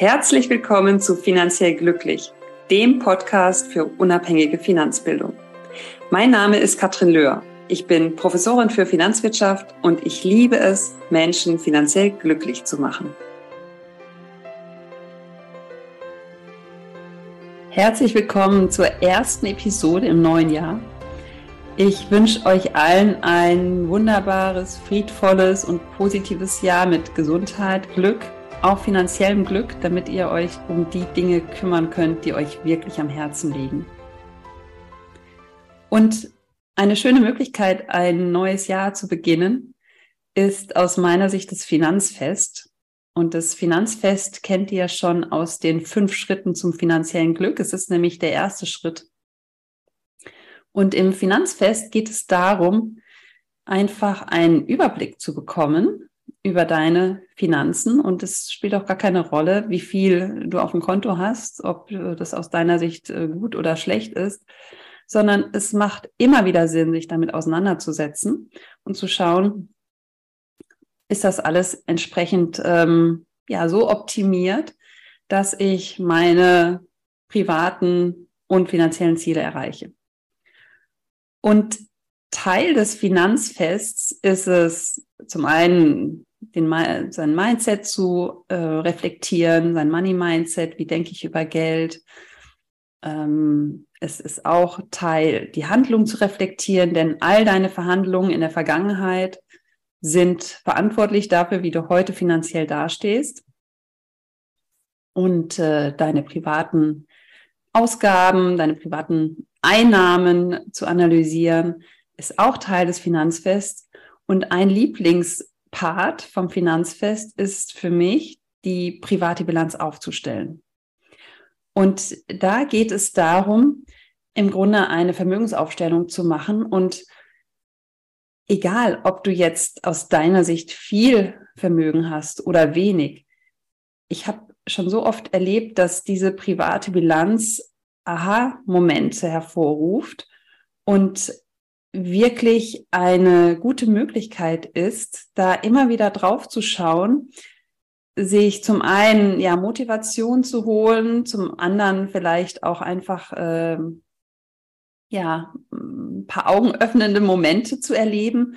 Herzlich willkommen zu Finanziell Glücklich, dem Podcast für unabhängige Finanzbildung. Mein Name ist Katrin Löhr. Ich bin Professorin für Finanzwirtschaft und ich liebe es, Menschen finanziell glücklich zu machen. Herzlich willkommen zur ersten Episode im neuen Jahr. Ich wünsche euch allen ein wunderbares, friedvolles und positives Jahr mit Gesundheit, Glück auch finanziellem Glück, damit ihr euch um die Dinge kümmern könnt, die euch wirklich am Herzen liegen. Und eine schöne Möglichkeit, ein neues Jahr zu beginnen, ist aus meiner Sicht das Finanzfest. Und das Finanzfest kennt ihr schon aus den fünf Schritten zum finanziellen Glück. Es ist nämlich der erste Schritt. Und im Finanzfest geht es darum, einfach einen Überblick zu bekommen über deine Finanzen und es spielt auch gar keine Rolle, wie viel du auf dem Konto hast, ob das aus deiner Sicht äh, gut oder schlecht ist, sondern es macht immer wieder Sinn, sich damit auseinanderzusetzen und zu schauen, ist das alles entsprechend ähm, ja so optimiert, dass ich meine privaten und finanziellen Ziele erreiche. Und Teil des Finanzfests ist es zum einen den, sein Mindset zu äh, reflektieren, sein Money-Mindset, wie denke ich über Geld. Ähm, es ist auch Teil, die Handlung zu reflektieren, denn all deine Verhandlungen in der Vergangenheit sind verantwortlich dafür, wie du heute finanziell dastehst. Und äh, deine privaten Ausgaben, deine privaten Einnahmen zu analysieren, ist auch Teil des Finanzfests. Und ein Lieblings Part vom Finanzfest ist für mich, die private Bilanz aufzustellen. Und da geht es darum, im Grunde eine Vermögensaufstellung zu machen und egal, ob du jetzt aus deiner Sicht viel Vermögen hast oder wenig, ich habe schon so oft erlebt, dass diese private Bilanz Aha-Momente hervorruft und wirklich eine gute Möglichkeit ist, da immer wieder drauf zu schauen, sich zum einen ja Motivation zu holen, zum anderen vielleicht auch einfach äh, ja ein paar augenöffnende Momente zu erleben,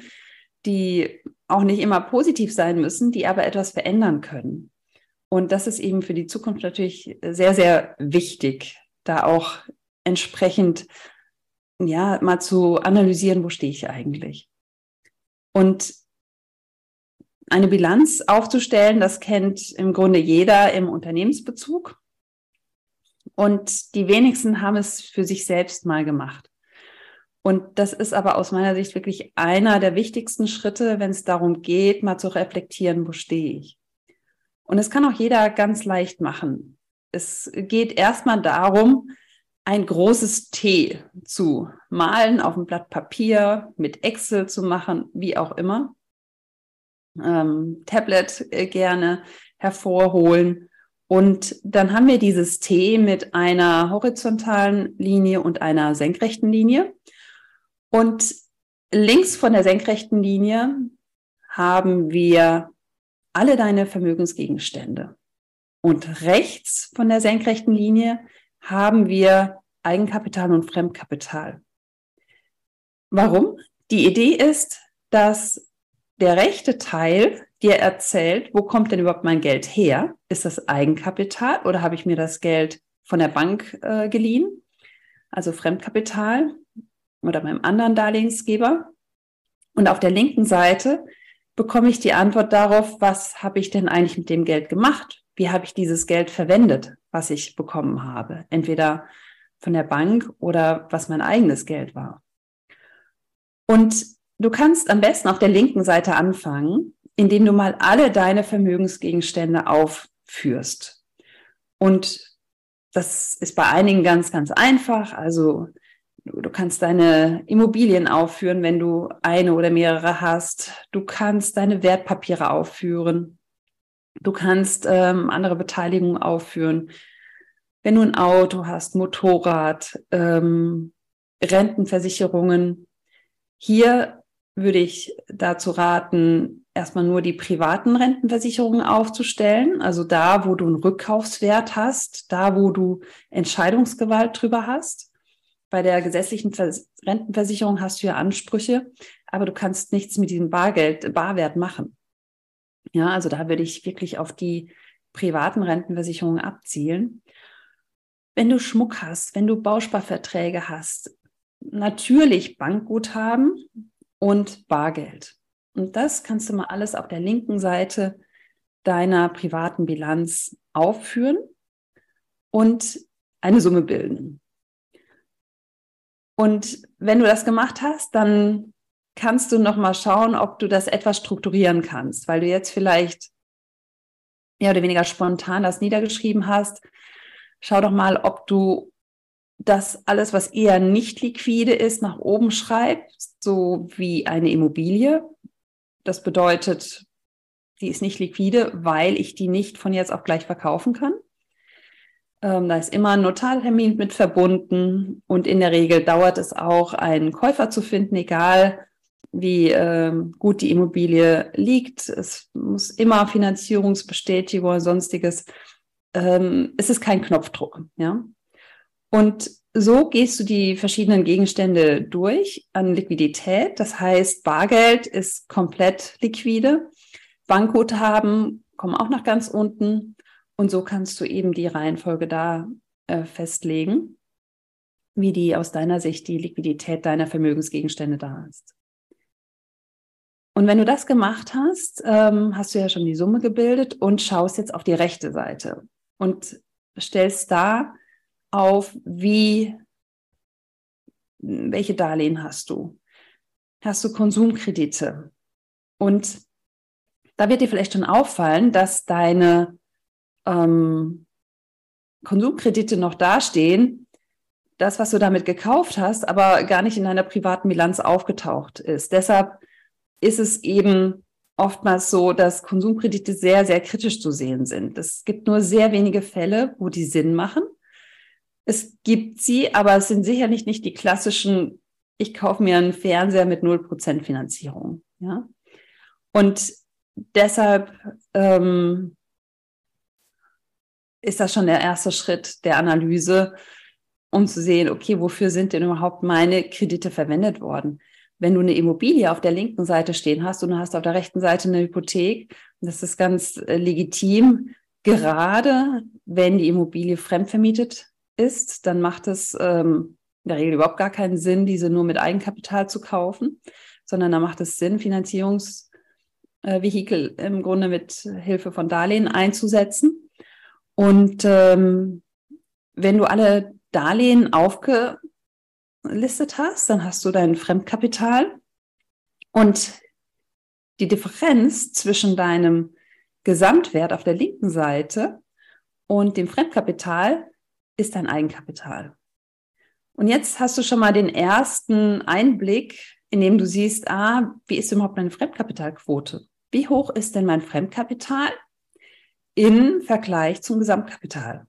die auch nicht immer positiv sein müssen, die aber etwas verändern können. Und das ist eben für die Zukunft natürlich sehr, sehr wichtig, da auch entsprechend ja, mal zu analysieren, wo stehe ich eigentlich. Und eine Bilanz aufzustellen, das kennt im Grunde jeder im Unternehmensbezug. Und die wenigsten haben es für sich selbst mal gemacht. Und das ist aber aus meiner Sicht wirklich einer der wichtigsten Schritte, wenn es darum geht, mal zu reflektieren, wo stehe ich. Und es kann auch jeder ganz leicht machen. Es geht erstmal darum, ein großes T zu malen auf ein Blatt Papier, mit Excel zu machen, wie auch immer. Ähm, Tablet äh, gerne hervorholen. Und dann haben wir dieses T mit einer horizontalen Linie und einer senkrechten Linie. Und links von der senkrechten Linie haben wir alle deine Vermögensgegenstände. Und rechts von der senkrechten Linie haben wir Eigenkapital und Fremdkapital. Warum? Die Idee ist, dass der rechte Teil dir erzählt, wo kommt denn überhaupt mein Geld her? Ist das Eigenkapital oder habe ich mir das Geld von der Bank äh, geliehen? Also Fremdkapital oder meinem anderen Darlehensgeber. Und auf der linken Seite bekomme ich die Antwort darauf, was habe ich denn eigentlich mit dem Geld gemacht? wie habe ich dieses Geld verwendet, was ich bekommen habe, entweder von der Bank oder was mein eigenes Geld war. Und du kannst am besten auf der linken Seite anfangen, indem du mal alle deine Vermögensgegenstände aufführst. Und das ist bei einigen ganz, ganz einfach. Also du kannst deine Immobilien aufführen, wenn du eine oder mehrere hast. Du kannst deine Wertpapiere aufführen. Du kannst ähm, andere Beteiligungen aufführen. Wenn du ein Auto hast, Motorrad, ähm, Rentenversicherungen, hier würde ich dazu raten, erstmal nur die privaten Rentenversicherungen aufzustellen, also da, wo du einen Rückkaufswert hast, da, wo du Entscheidungsgewalt drüber hast. Bei der gesetzlichen Rentenversicherung hast du ja Ansprüche, aber du kannst nichts mit diesem Bargeld, Barwert machen. Ja, also da würde ich wirklich auf die privaten Rentenversicherungen abzielen. Wenn du Schmuck hast, wenn du Bausparverträge hast, natürlich Bankguthaben und Bargeld. Und das kannst du mal alles auf der linken Seite deiner privaten Bilanz aufführen und eine Summe bilden. Und wenn du das gemacht hast, dann kannst du noch mal schauen, ob du das etwas strukturieren kannst, weil du jetzt vielleicht mehr oder weniger spontan das niedergeschrieben hast. Schau doch mal, ob du das alles, was eher nicht liquide ist, nach oben schreibst, so wie eine Immobilie. Das bedeutet, die ist nicht liquide, weil ich die nicht von jetzt auf gleich verkaufen kann. Ähm, da ist immer ein Notartermin mit verbunden und in der Regel dauert es auch, einen Käufer zu finden, egal wie ähm, gut die Immobilie liegt. Es muss immer Finanzierungsbestätigung oder sonstiges. Ähm, es ist kein Knopfdruck, ja. Und so gehst du die verschiedenen Gegenstände durch an Liquidität. Das heißt, Bargeld ist komplett liquide. Bankguthaben kommen auch nach ganz unten. Und so kannst du eben die Reihenfolge da äh, festlegen, wie die aus deiner Sicht die Liquidität deiner Vermögensgegenstände da ist. Und wenn du das gemacht hast, ähm, hast du ja schon die Summe gebildet und schaust jetzt auf die rechte Seite und stellst da auf, wie, welche Darlehen hast du? Hast du Konsumkredite? Und da wird dir vielleicht schon auffallen, dass deine ähm, Konsumkredite noch dastehen, das, was du damit gekauft hast, aber gar nicht in deiner privaten Bilanz aufgetaucht ist. Deshalb ist es eben oftmals so, dass Konsumkredite sehr, sehr kritisch zu sehen sind. Es gibt nur sehr wenige Fälle, wo die Sinn machen. Es gibt sie, aber es sind sicherlich nicht die klassischen, ich kaufe mir einen Fernseher mit 0% Finanzierung. Ja? Und deshalb ähm, ist das schon der erste Schritt der Analyse, um zu sehen, okay, wofür sind denn überhaupt meine Kredite verwendet worden? Wenn du eine Immobilie auf der linken Seite stehen hast und du hast auf der rechten Seite eine Hypothek, das ist ganz äh, legitim, gerade wenn die Immobilie fremdvermietet ist, dann macht es ähm, in der Regel überhaupt gar keinen Sinn, diese nur mit Eigenkapital zu kaufen, sondern da macht es Sinn, Finanzierungsvehikel äh, im Grunde mit Hilfe von Darlehen einzusetzen. Und ähm, wenn du alle Darlehen aufgelistet hast, dann hast du dein Fremdkapital und die Differenz zwischen deinem Gesamtwert auf der linken Seite und dem Fremdkapital ist dein Eigenkapital. Und jetzt hast du schon mal den ersten Einblick, in dem du siehst, ah, wie ist überhaupt meine Fremdkapitalquote? Wie hoch ist denn mein Fremdkapital im Vergleich zum Gesamtkapital?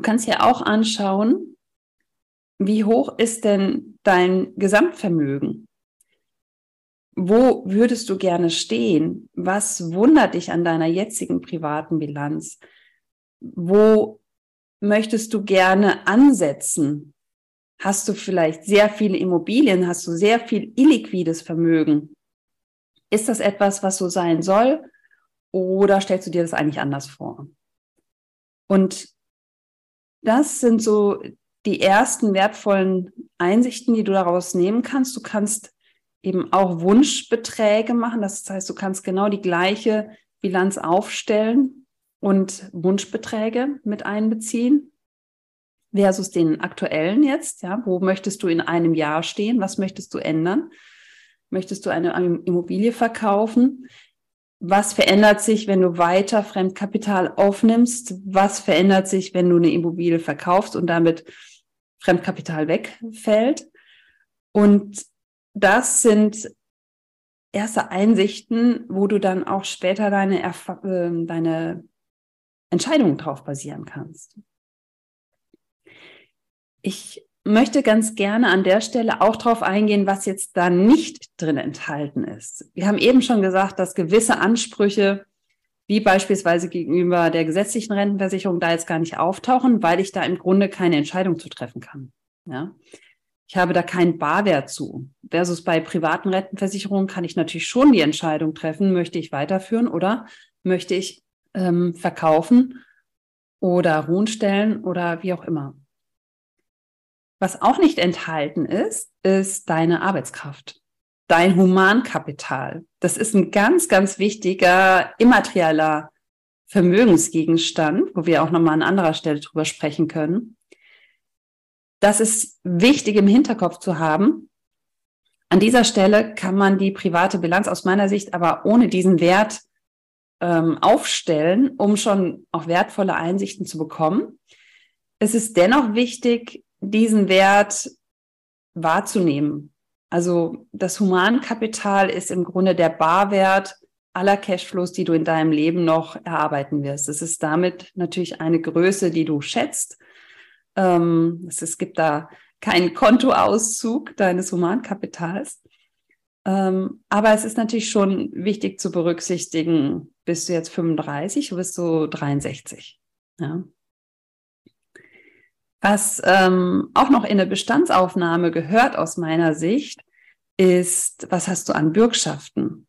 Du kannst ja auch anschauen, wie hoch ist denn dein Gesamtvermögen? Wo würdest du gerne stehen? Was wundert dich an deiner jetzigen privaten Bilanz? Wo möchtest du gerne ansetzen? Hast du vielleicht sehr viele Immobilien? Hast du sehr viel illiquides Vermögen? Ist das etwas, was so sein soll? Oder stellst du dir das eigentlich anders vor? Und das sind so die ersten wertvollen Einsichten, die du daraus nehmen kannst. Du kannst eben auch Wunschbeträge machen. Das heißt, du kannst genau die gleiche Bilanz aufstellen und Wunschbeträge mit einbeziehen versus den aktuellen jetzt. Ja, wo möchtest du in einem Jahr stehen? Was möchtest du ändern? Möchtest du eine Immobilie verkaufen? Was verändert sich, wenn du weiter Fremdkapital aufnimmst? Was verändert sich, wenn du eine Immobilie verkaufst und damit Fremdkapital wegfällt? Und das sind erste Einsichten, wo du dann auch später deine, Erf äh, deine Entscheidungen drauf basieren kannst. Ich möchte ganz gerne an der Stelle auch darauf eingehen, was jetzt da nicht drin enthalten ist. Wir haben eben schon gesagt, dass gewisse Ansprüche, wie beispielsweise gegenüber der gesetzlichen Rentenversicherung, da jetzt gar nicht auftauchen, weil ich da im Grunde keine Entscheidung zu treffen kann. Ja. Ich habe da keinen Barwert zu. Versus bei privaten Rentenversicherungen kann ich natürlich schon die Entscheidung treffen, möchte ich weiterführen oder möchte ich ähm, verkaufen oder ruhen stellen oder wie auch immer. Was auch nicht enthalten ist, ist deine Arbeitskraft, dein Humankapital. Das ist ein ganz, ganz wichtiger immaterieller Vermögensgegenstand, wo wir auch nochmal an anderer Stelle drüber sprechen können. Das ist wichtig im Hinterkopf zu haben. An dieser Stelle kann man die private Bilanz aus meiner Sicht aber ohne diesen Wert ähm, aufstellen, um schon auch wertvolle Einsichten zu bekommen. Es ist dennoch wichtig, diesen Wert wahrzunehmen. Also das Humankapital ist im Grunde der Barwert aller Cashflows, die du in deinem Leben noch erarbeiten wirst. Es ist damit natürlich eine Größe, die du schätzt. Ähm, es, gibt da keinen Kontoauszug deines Humankapitals. Ähm, aber es ist natürlich schon wichtig zu berücksichtigen, bist du jetzt 35, bist du 63. Ja. Was ähm, auch noch in der Bestandsaufnahme gehört aus meiner Sicht, ist, was hast du an Bürgschaften?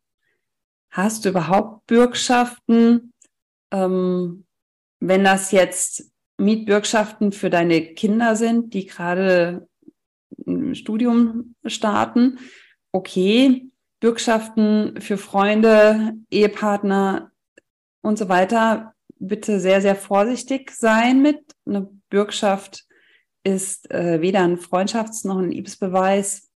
Hast du überhaupt Bürgschaften? Ähm, wenn das jetzt Mietbürgschaften für deine Kinder sind, die gerade ein Studium starten, okay. Bürgschaften für Freunde, Ehepartner und so weiter, bitte sehr, sehr vorsichtig sein mit. Eine Bürgschaft ist äh, weder ein Freundschafts- noch ein Liebesbeweis.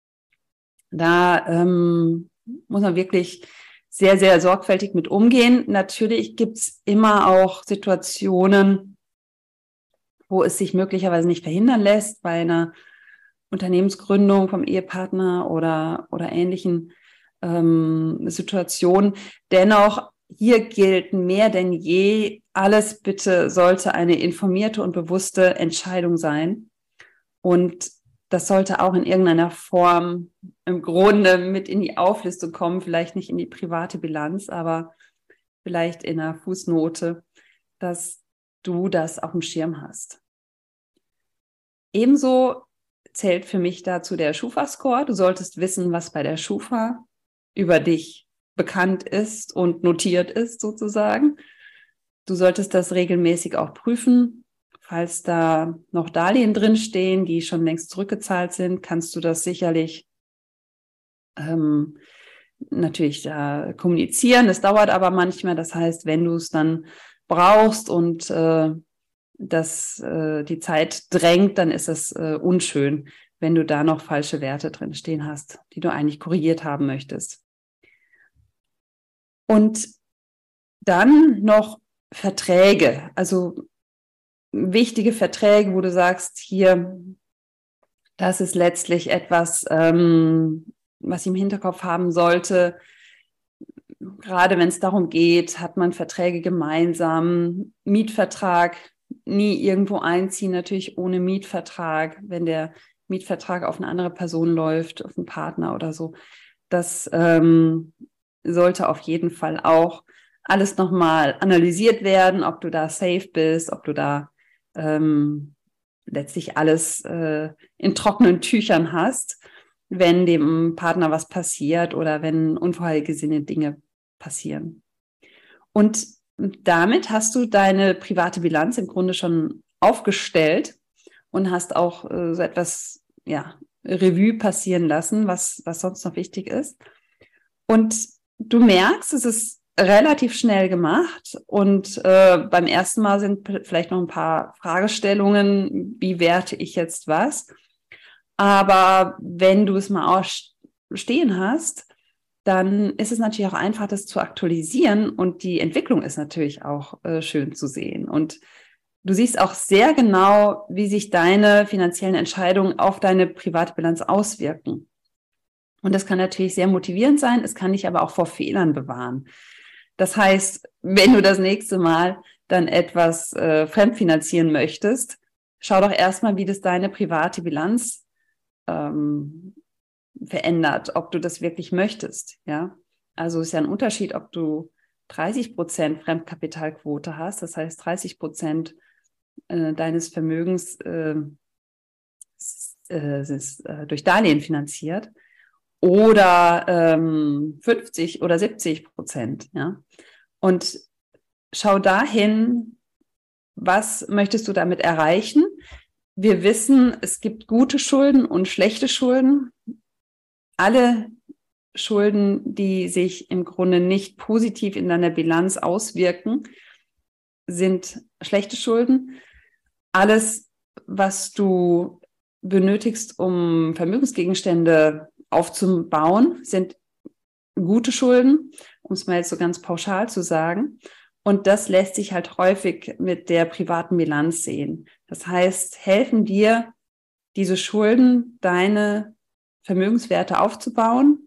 Da ähm, muss man wirklich sehr, sehr sorgfältig mit umgehen. Natürlich gibt's immer auch Situationen, wo es sich möglicherweise nicht verhindern lässt, bei einer Unternehmensgründung vom Ehepartner oder, oder ähnlichen ähm, Situationen. Dennoch hier gilt mehr denn je, alles bitte sollte eine informierte und bewusste Entscheidung sein. Und das sollte auch in irgendeiner Form im Grunde mit in die Auflistung kommen, vielleicht nicht in die private Bilanz, aber vielleicht in einer Fußnote, dass du das auf dem Schirm hast. Ebenso zählt für mich dazu der Schufa-Score. Du solltest wissen, was bei der Schufa über dich bekannt ist und notiert ist sozusagen. Du solltest das regelmäßig auch prüfen. Falls da noch Darlehen drinstehen, die schon längst zurückgezahlt sind, kannst du das sicherlich ähm, natürlich da kommunizieren. Es dauert aber manchmal. Das heißt, wenn du es dann brauchst und äh, dass äh, die Zeit drängt, dann ist es äh, unschön, wenn du da noch falsche Werte drinstehen hast, die du eigentlich korrigiert haben möchtest. Und dann noch Verträge, also wichtige Verträge, wo du sagst, hier, das ist letztlich etwas, ähm, was ich im Hinterkopf haben sollte. Gerade wenn es darum geht, hat man Verträge gemeinsam, Mietvertrag, nie irgendwo einziehen, natürlich ohne Mietvertrag, wenn der Mietvertrag auf eine andere Person läuft, auf einen Partner oder so. Das ähm, sollte auf jeden Fall auch alles nochmal analysiert werden, ob du da safe bist, ob du da ähm, letztlich alles äh, in trockenen Tüchern hast, wenn dem Partner was passiert oder wenn unvorhergesehene Dinge passieren. Und damit hast du deine private Bilanz im Grunde schon aufgestellt und hast auch äh, so etwas, ja, Revue passieren lassen, was, was sonst noch wichtig ist. Und du merkst, es ist relativ schnell gemacht und äh, beim ersten Mal sind vielleicht noch ein paar Fragestellungen, wie werte ich jetzt was. Aber wenn du es mal stehen hast, dann ist es natürlich auch einfach, das zu aktualisieren und die Entwicklung ist natürlich auch äh, schön zu sehen. Und du siehst auch sehr genau, wie sich deine finanziellen Entscheidungen auf deine private Bilanz auswirken. Und das kann natürlich sehr motivierend sein, es kann dich aber auch vor Fehlern bewahren. Das heißt, wenn du das nächste Mal dann etwas äh, fremdfinanzieren möchtest, schau doch erstmal, wie das deine private Bilanz ähm, verändert, ob du das wirklich möchtest. Ja, also ist ja ein Unterschied, ob du 30 Prozent Fremdkapitalquote hast, das heißt 30 Prozent äh, deines Vermögens äh, äh, ist, äh, durch Darlehen finanziert oder ähm, 50 oder 70 Prozent. Ja? Und schau dahin, was möchtest du damit erreichen? Wir wissen, es gibt gute Schulden und schlechte Schulden. Alle Schulden, die sich im Grunde nicht positiv in deiner Bilanz auswirken, sind schlechte Schulden. Alles, was du benötigst, um Vermögensgegenstände aufzubauen, sind gute Schulden, um es mal jetzt so ganz pauschal zu sagen. Und das lässt sich halt häufig mit der privaten Bilanz sehen. Das heißt, helfen dir diese Schulden, deine Vermögenswerte aufzubauen,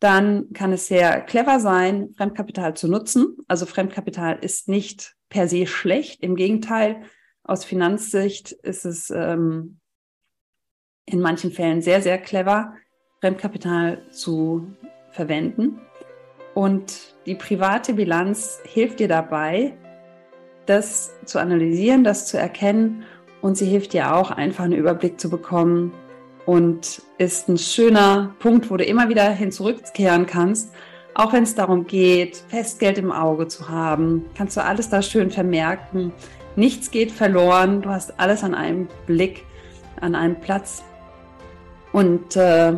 dann kann es sehr clever sein, Fremdkapital zu nutzen. Also Fremdkapital ist nicht per se schlecht. Im Gegenteil, aus Finanzsicht ist es ähm, in manchen Fällen sehr, sehr clever, Fremdkapital zu verwenden. Und die private Bilanz hilft dir dabei, das zu analysieren, das zu erkennen und sie hilft dir auch einfach einen Überblick zu bekommen und ist ein schöner Punkt, wo du immer wieder hin zurückkehren kannst. Auch wenn es darum geht, Festgeld im Auge zu haben, kannst du alles da schön vermerken. Nichts geht verloren. Du hast alles an einem Blick, an einem Platz. Und äh,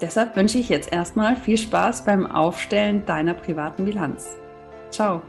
deshalb wünsche ich jetzt erstmal viel Spaß beim Aufstellen deiner privaten Bilanz. Ciao.